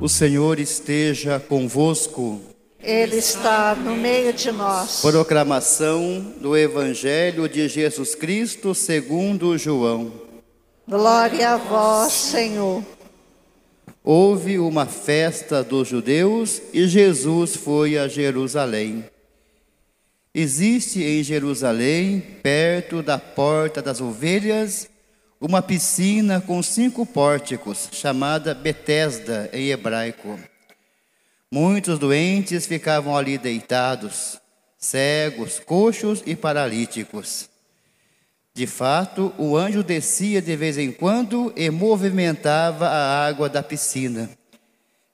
O Senhor esteja convosco. Ele está no meio de nós. Proclamação do Evangelho de Jesus Cristo segundo João. Glória a vós, Senhor. Houve uma festa dos judeus e Jesus foi a Jerusalém. Existe em Jerusalém, perto da porta das ovelhas, uma piscina com cinco pórticos, chamada Betesda em hebraico. Muitos doentes ficavam ali deitados, cegos, coxos e paralíticos. De fato, o anjo descia de vez em quando e movimentava a água da piscina.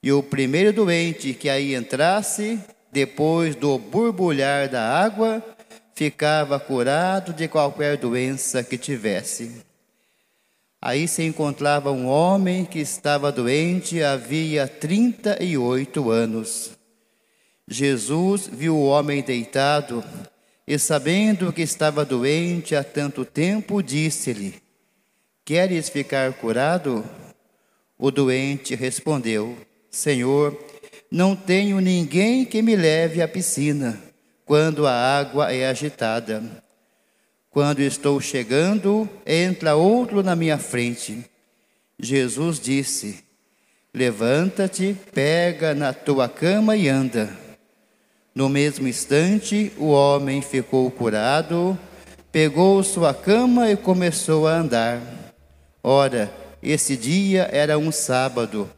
E o primeiro doente que aí entrasse, depois do borbulhar da água, ficava curado de qualquer doença que tivesse. Aí se encontrava um homem que estava doente havia 38 anos. Jesus viu o homem deitado e, sabendo que estava doente há tanto tempo, disse-lhe: Queres ficar curado? O doente respondeu: Senhor, não tenho ninguém que me leve à piscina quando a água é agitada. Quando estou chegando, entra outro na minha frente. Jesus disse: Levanta-te, pega na tua cama e anda. No mesmo instante, o homem ficou curado, pegou sua cama e começou a andar. Ora, esse dia era um sábado.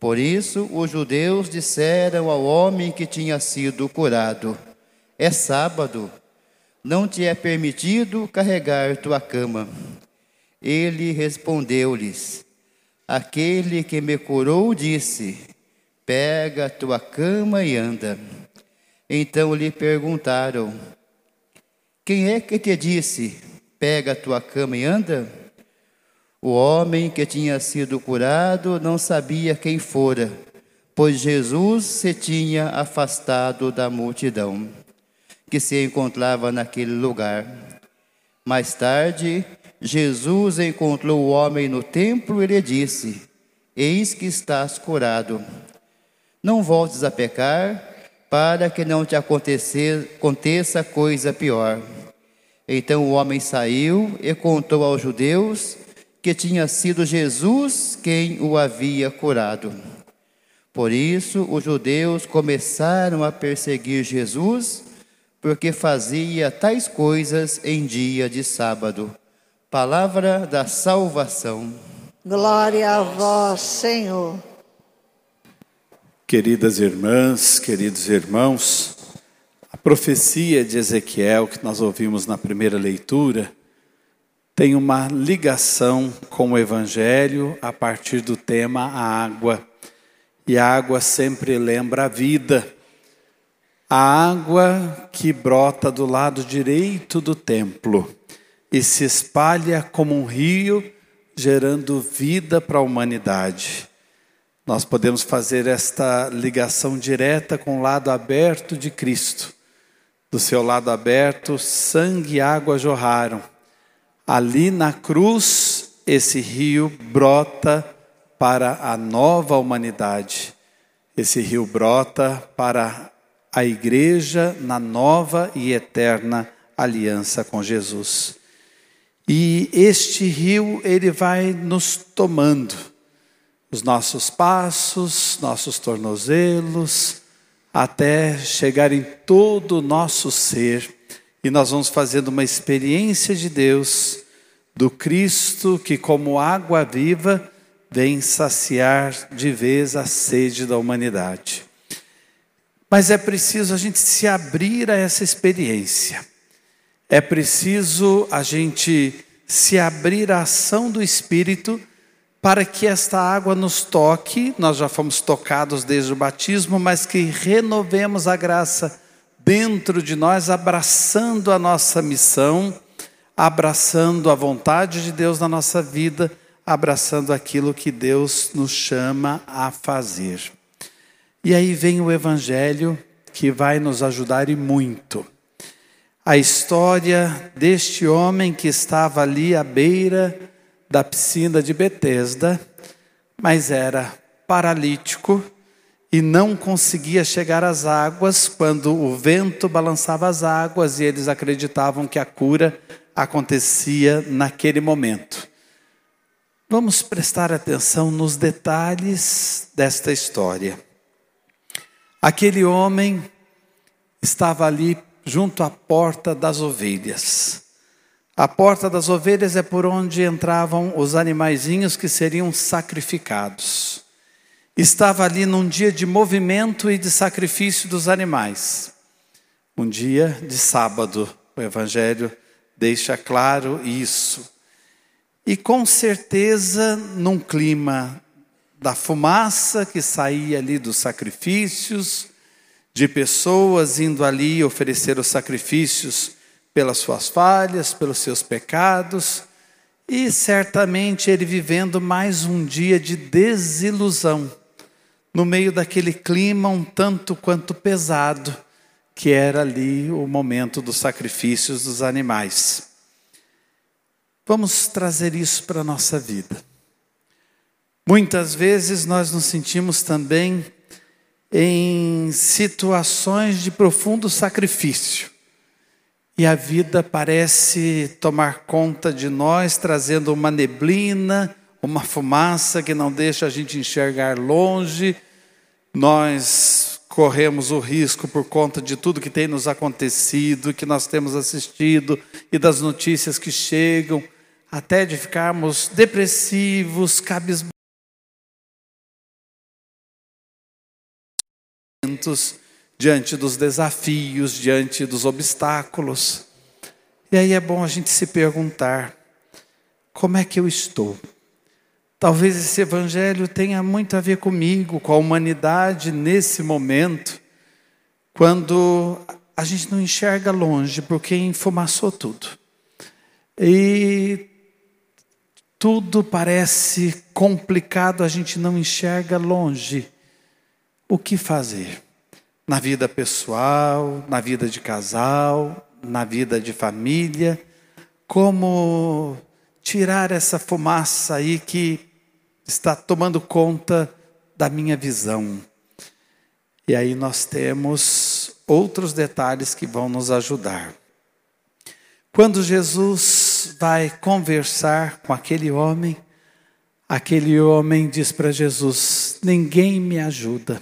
Por isso, os judeus disseram ao homem que tinha sido curado: É sábado não te é permitido carregar tua cama. Ele respondeu-lhes: Aquele que me curou disse: Pega tua cama e anda. Então lhe perguntaram: Quem é que te disse: Pega tua cama e anda? O homem que tinha sido curado não sabia quem fora, pois Jesus se tinha afastado da multidão que se encontrava naquele lugar. Mais tarde, Jesus encontrou o homem no templo e lhe disse: Eis que estás curado. Não voltes a pecar, para que não te aconteça coisa pior. Então o homem saiu e contou aos judeus que tinha sido Jesus quem o havia curado. Por isso, os judeus começaram a perseguir Jesus porque fazia tais coisas em dia de sábado. Palavra da salvação. Glória a vós, Senhor. Queridas irmãs, queridos irmãos, a profecia de Ezequiel que nós ouvimos na primeira leitura tem uma ligação com o Evangelho a partir do tema a água. E a água sempre lembra a vida a água que brota do lado direito do templo e se espalha como um rio, gerando vida para a humanidade. Nós podemos fazer esta ligação direta com o lado aberto de Cristo. Do seu lado aberto, sangue e água jorraram. Ali na cruz, esse rio brota para a nova humanidade. Esse rio brota para a igreja na nova e eterna aliança com Jesus. E este rio, ele vai nos tomando os nossos passos, nossos tornozelos, até chegar em todo o nosso ser, e nós vamos fazendo uma experiência de Deus, do Cristo que, como água viva, vem saciar de vez a sede da humanidade. Mas é preciso a gente se abrir a essa experiência. É preciso a gente se abrir à ação do Espírito para que esta água nos toque. Nós já fomos tocados desde o batismo, mas que renovemos a graça dentro de nós, abraçando a nossa missão, abraçando a vontade de Deus na nossa vida, abraçando aquilo que Deus nos chama a fazer. E aí vem o Evangelho que vai nos ajudar e muito. A história deste homem que estava ali à beira da piscina de Betesda, mas era paralítico e não conseguia chegar às águas quando o vento balançava as águas e eles acreditavam que a cura acontecia naquele momento. Vamos prestar atenção nos detalhes desta história. Aquele homem estava ali junto à porta das ovelhas. A porta das ovelhas é por onde entravam os animaizinhos que seriam sacrificados. Estava ali num dia de movimento e de sacrifício dos animais. Um dia de sábado. O Evangelho deixa claro isso. E com certeza, num clima da fumaça que saía ali dos sacrifícios, de pessoas indo ali oferecer os sacrifícios pelas suas falhas, pelos seus pecados, e certamente ele vivendo mais um dia de desilusão, no meio daquele clima um tanto quanto pesado, que era ali o momento dos sacrifícios dos animais. Vamos trazer isso para a nossa vida. Muitas vezes nós nos sentimos também em situações de profundo sacrifício. E a vida parece tomar conta de nós, trazendo uma neblina, uma fumaça que não deixa a gente enxergar longe. Nós corremos o risco por conta de tudo que tem nos acontecido, que nós temos assistido e das notícias que chegam, até de ficarmos depressivos, cabisbaixos diante dos desafios, diante dos obstáculos. E aí é bom a gente se perguntar: como é que eu estou? Talvez esse evangelho tenha muito a ver comigo, com a humanidade nesse momento, quando a gente não enxerga longe, porque enfumaçou tudo. E tudo parece complicado, a gente não enxerga longe o que fazer na vida pessoal, na vida de casal, na vida de família, como tirar essa fumaça aí que está tomando conta da minha visão. E aí nós temos outros detalhes que vão nos ajudar. Quando Jesus vai conversar com aquele homem, aquele homem diz para Jesus: Ninguém me ajuda.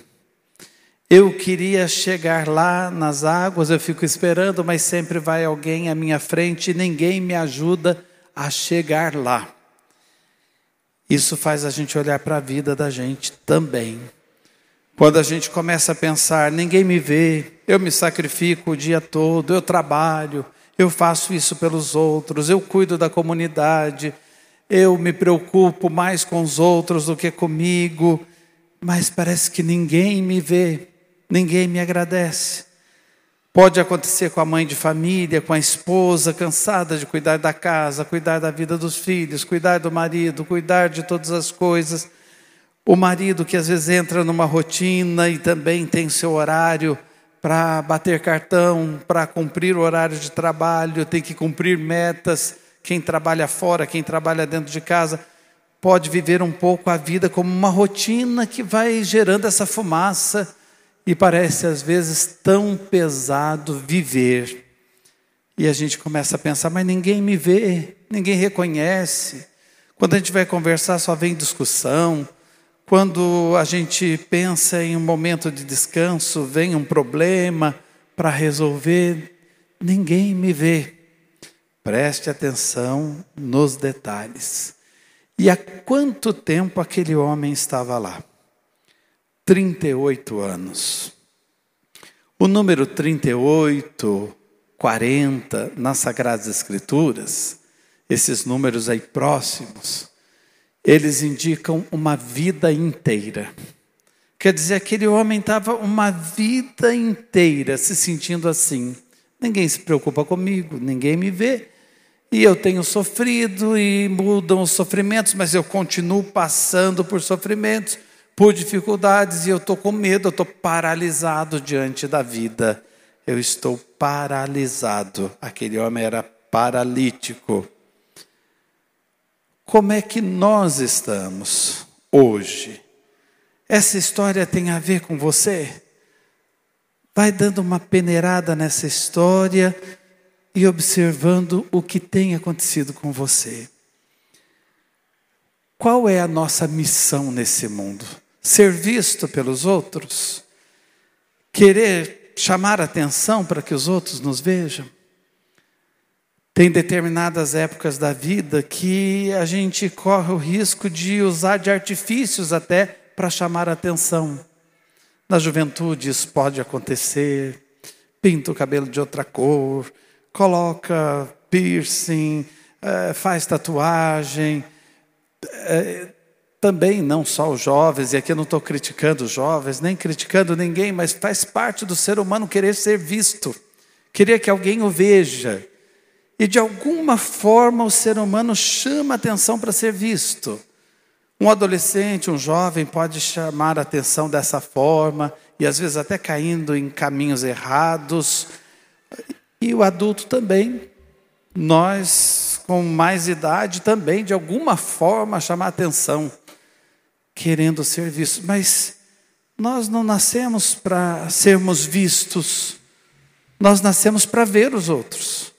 Eu queria chegar lá nas águas, eu fico esperando, mas sempre vai alguém à minha frente e ninguém me ajuda a chegar lá. Isso faz a gente olhar para a vida da gente também. Quando a gente começa a pensar, ninguém me vê, eu me sacrifico o dia todo, eu trabalho, eu faço isso pelos outros, eu cuido da comunidade, eu me preocupo mais com os outros do que comigo, mas parece que ninguém me vê ninguém me agradece. Pode acontecer com a mãe de família, com a esposa, cansada de cuidar da casa, cuidar da vida dos filhos, cuidar do marido, cuidar de todas as coisas. O marido que às vezes entra numa rotina e também tem seu horário para bater cartão, para cumprir o horário de trabalho, tem que cumprir metas. Quem trabalha fora, quem trabalha dentro de casa, pode viver um pouco a vida como uma rotina que vai gerando essa fumaça e parece às vezes tão pesado viver. E a gente começa a pensar, mas ninguém me vê, ninguém reconhece. Quando a gente vai conversar, só vem discussão. Quando a gente pensa em um momento de descanso, vem um problema para resolver, ninguém me vê. Preste atenção nos detalhes. E há quanto tempo aquele homem estava lá? 38 anos. O número 38, 40 nas Sagradas Escrituras, esses números aí próximos, eles indicam uma vida inteira. Quer dizer, aquele homem estava uma vida inteira se sentindo assim. Ninguém se preocupa comigo, ninguém me vê. E eu tenho sofrido e mudam os sofrimentos, mas eu continuo passando por sofrimentos por dificuldades e eu estou com medo, eu estou paralisado diante da vida. Eu estou paralisado. Aquele homem era paralítico. Como é que nós estamos hoje? Essa história tem a ver com você? Vai dando uma peneirada nessa história e observando o que tem acontecido com você. Qual é a nossa missão nesse mundo? Ser visto pelos outros? Querer chamar atenção para que os outros nos vejam? Tem determinadas épocas da vida que a gente corre o risco de usar de artifícios até para chamar atenção. Na juventude isso pode acontecer, pinta o cabelo de outra cor, coloca piercing, eh, faz tatuagem, é, também não só os jovens, e aqui eu não estou criticando os jovens, nem criticando ninguém, mas faz parte do ser humano querer ser visto, querer que alguém o veja. E de alguma forma o ser humano chama atenção para ser visto. Um adolescente, um jovem pode chamar atenção dessa forma, e às vezes até caindo em caminhos errados. E o adulto também. Nós com mais idade também, de alguma forma, chamar atenção, querendo ser vistos. Mas nós não nascemos para sermos vistos, nós nascemos para ver os outros.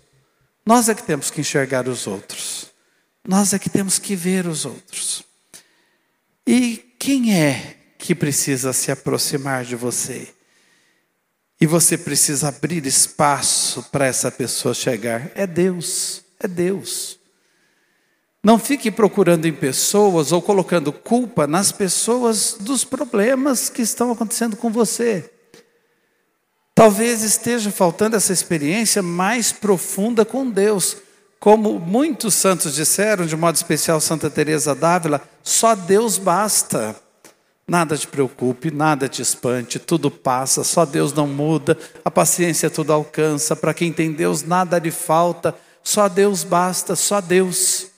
Nós é que temos que enxergar os outros, nós é que temos que ver os outros. E quem é que precisa se aproximar de você? E você precisa abrir espaço para essa pessoa chegar. É Deus é Deus. Não fique procurando em pessoas ou colocando culpa nas pessoas dos problemas que estão acontecendo com você. Talvez esteja faltando essa experiência mais profunda com Deus. Como muitos santos disseram, de modo especial Santa Teresa d'Ávila, só Deus basta. Nada te preocupe, nada te espante, tudo passa, só Deus não muda, a paciência tudo alcança, para quem tem Deus nada lhe falta. Só Deus basta, só Deus.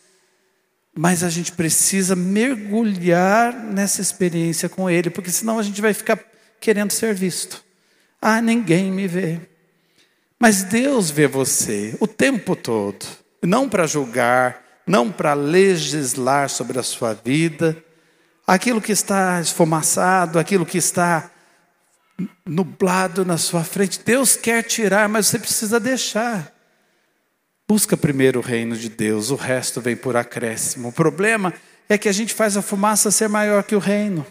Mas a gente precisa mergulhar nessa experiência com Ele, porque senão a gente vai ficar querendo ser visto. Ah, ninguém me vê. Mas Deus vê você o tempo todo, não para julgar, não para legislar sobre a sua vida, aquilo que está esfumaçado, aquilo que está nublado na sua frente, Deus quer tirar, mas você precisa deixar. Busca primeiro o reino de Deus, o resto vem por acréscimo. O problema é que a gente faz a fumaça ser maior que o reino.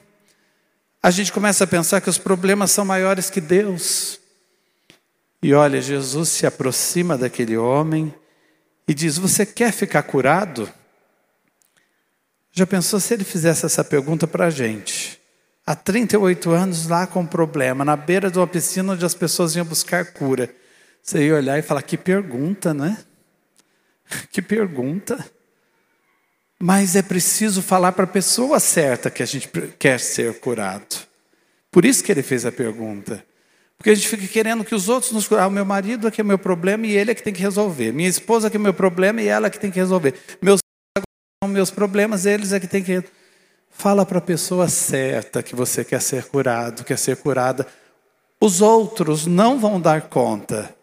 A gente começa a pensar que os problemas são maiores que Deus. E olha, Jesus se aproxima daquele homem e diz: Você quer ficar curado? Já pensou se ele fizesse essa pergunta para a gente? Há 38 anos lá com um problema, na beira de uma piscina onde as pessoas iam buscar cura. Você ia olhar e falar: Que pergunta, não é? Que pergunta. Mas é preciso falar para a pessoa certa que a gente quer ser curado. Por isso que ele fez a pergunta. Porque a gente fica querendo que os outros nos curem. Ah, meu marido é que é meu problema e ele é que tem que resolver. Minha esposa é que é meu problema e ela é que tem que resolver. Meus são meus problemas, eles é que tem que. Fala para a pessoa certa que você quer ser curado, quer ser curada. Os outros não vão dar conta.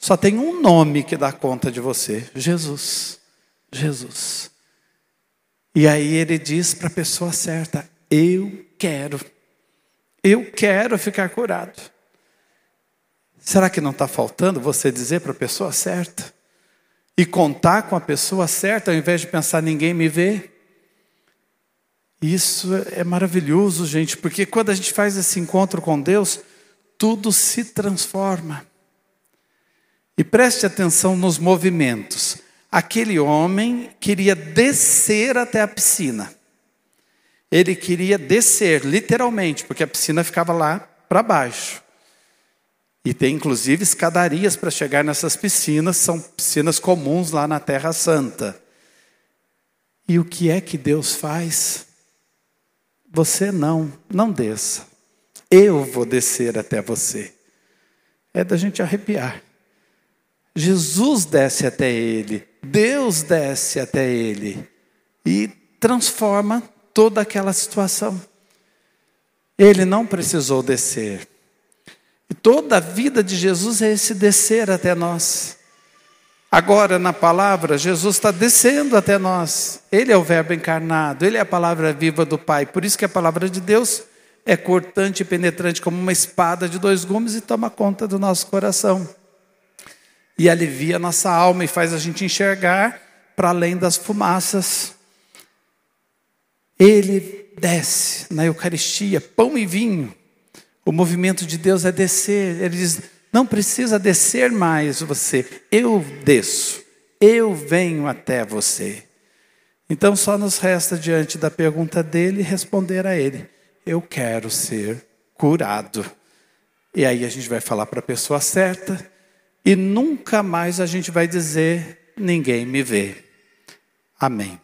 Só tem um nome que dá conta de você: Jesus. Jesus. E aí ele diz para a pessoa certa: Eu quero. Eu quero ficar curado. Será que não está faltando você dizer para a pessoa certa? E contar com a pessoa certa, ao invés de pensar, ninguém me vê? Isso é maravilhoso, gente, porque quando a gente faz esse encontro com Deus, tudo se transforma. E preste atenção nos movimentos. Aquele homem queria descer até a piscina. Ele queria descer, literalmente, porque a piscina ficava lá para baixo. E tem inclusive escadarias para chegar nessas piscinas, são piscinas comuns lá na Terra Santa. E o que é que Deus faz? Você não, não desça. Eu vou descer até você. É da gente arrepiar. Jesus desce até ele, Deus desce até ele e transforma toda aquela situação. Ele não precisou descer. E toda a vida de Jesus é esse descer até nós. Agora, na palavra, Jesus está descendo até nós. Ele é o Verbo encarnado, ele é a palavra viva do Pai. Por isso que a palavra de Deus é cortante e penetrante como uma espada de dois gumes e toma conta do nosso coração. E alivia a nossa alma e faz a gente enxergar para além das fumaças. Ele desce na Eucaristia, pão e vinho. O movimento de Deus é descer. Ele diz: não precisa descer mais você, eu desço, eu venho até você. Então só nos resta, diante da pergunta dele, responder a ele: Eu quero ser curado. E aí a gente vai falar para a pessoa certa, e nunca mais a gente vai dizer: Ninguém me vê. Amém.